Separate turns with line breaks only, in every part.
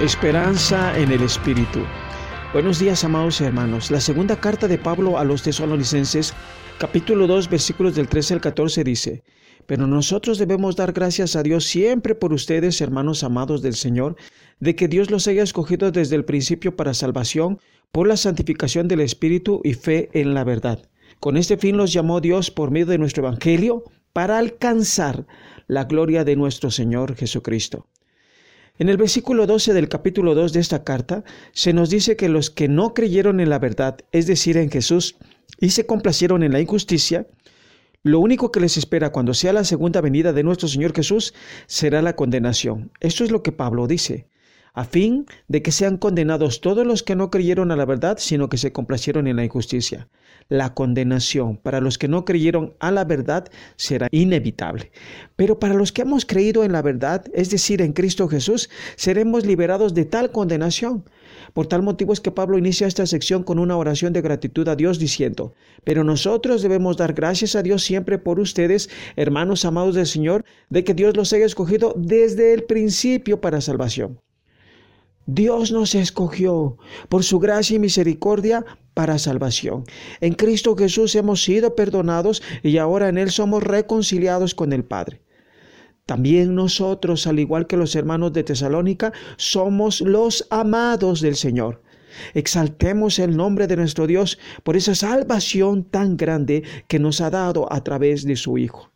Esperanza en el Espíritu. Buenos días, amados hermanos. La segunda carta de Pablo a los tesalonicenses, capítulo 2, versículos del 13 al 14 dice, Pero nosotros debemos dar gracias a Dios siempre por ustedes, hermanos amados del Señor, de que Dios los haya escogido desde el principio para salvación por la santificación del Espíritu y fe en la verdad. Con este fin los llamó Dios por medio de nuestro Evangelio para alcanzar la gloria de nuestro Señor Jesucristo. En el versículo 12 del capítulo 2 de esta carta se nos dice que los que no creyeron en la verdad, es decir, en Jesús, y se complacieron en la injusticia, lo único que les espera cuando sea la segunda venida de nuestro Señor Jesús será la condenación. Esto es lo que Pablo dice a fin de que sean condenados todos los que no creyeron a la verdad, sino que se complacieron en la injusticia. La condenación para los que no creyeron a la verdad será inevitable. Pero para los que hemos creído en la verdad, es decir, en Cristo Jesús, seremos liberados de tal condenación. Por tal motivo es que Pablo inicia esta sección con una oración de gratitud a Dios diciendo, pero nosotros debemos dar gracias a Dios siempre por ustedes, hermanos amados del Señor, de que Dios los haya escogido desde el principio para salvación. Dios nos escogió por su gracia y misericordia para salvación. En Cristo Jesús hemos sido perdonados y ahora en Él somos reconciliados con el Padre. También nosotros, al igual que los hermanos de Tesalónica, somos los amados del Señor. Exaltemos el nombre de nuestro Dios por esa salvación tan grande que nos ha dado a través de su Hijo.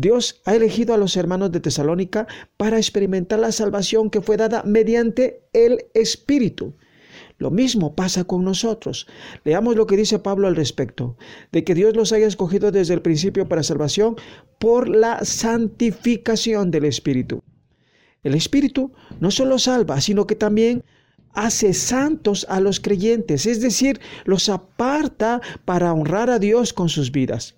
Dios ha elegido a los hermanos de Tesalónica para experimentar la salvación que fue dada mediante el Espíritu. Lo mismo pasa con nosotros. Leamos lo que dice Pablo al respecto, de que Dios los haya escogido desde el principio para salvación por la santificación del Espíritu. El Espíritu no solo salva, sino que también hace santos a los creyentes, es decir, los aparta para honrar a Dios con sus vidas.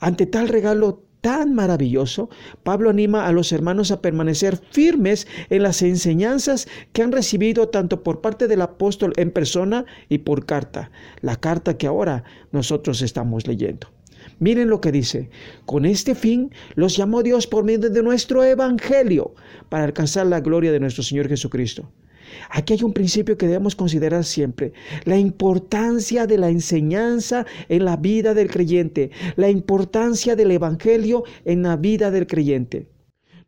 Ante tal regalo tan maravilloso, Pablo anima a los hermanos a permanecer firmes en las enseñanzas que han recibido tanto por parte del apóstol en persona y por carta, la carta que ahora nosotros estamos leyendo. Miren lo que dice, con este fin los llamó Dios por medio de nuestro Evangelio para alcanzar la gloria de nuestro Señor Jesucristo. Aquí hay un principio que debemos considerar siempre, la importancia de la enseñanza en la vida del creyente, la importancia del Evangelio en la vida del creyente.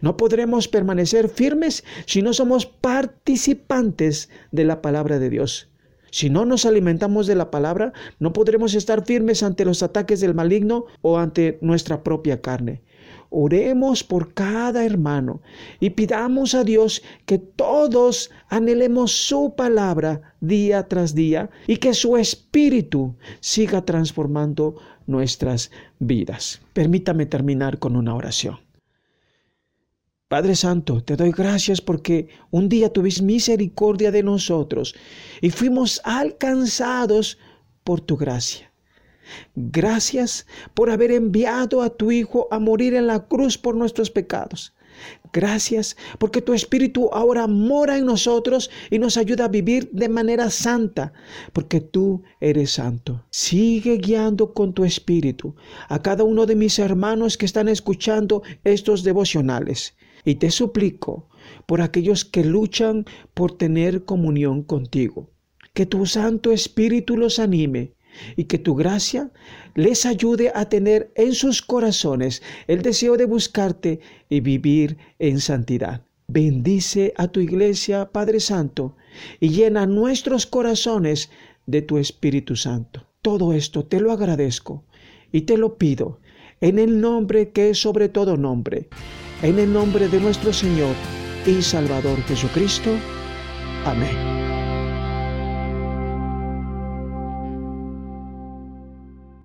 No podremos permanecer firmes si no somos participantes de la palabra de Dios. Si no nos alimentamos de la palabra, no podremos estar firmes ante los ataques del maligno o ante nuestra propia carne. Oremos por cada hermano y pidamos a Dios que todos anhelemos su palabra día tras día y que su espíritu siga transformando nuestras vidas. Permítame terminar con una oración. Padre Santo, te doy gracias porque un día tuviste misericordia de nosotros y fuimos alcanzados por tu gracia. Gracias por haber enviado a tu Hijo a morir en la cruz por nuestros pecados. Gracias porque tu Espíritu ahora mora en nosotros y nos ayuda a vivir de manera santa, porque tú eres santo. Sigue guiando con tu Espíritu a cada uno de mis hermanos que están escuchando estos devocionales. Y te suplico por aquellos que luchan por tener comunión contigo. Que tu Santo Espíritu los anime y que tu gracia les ayude a tener en sus corazones el deseo de buscarte y vivir en santidad. Bendice a tu iglesia, Padre Santo, y llena nuestros corazones de tu Espíritu Santo. Todo esto te lo agradezco y te lo pido en el nombre que es sobre todo nombre, en el nombre de nuestro Señor y Salvador Jesucristo. Amén.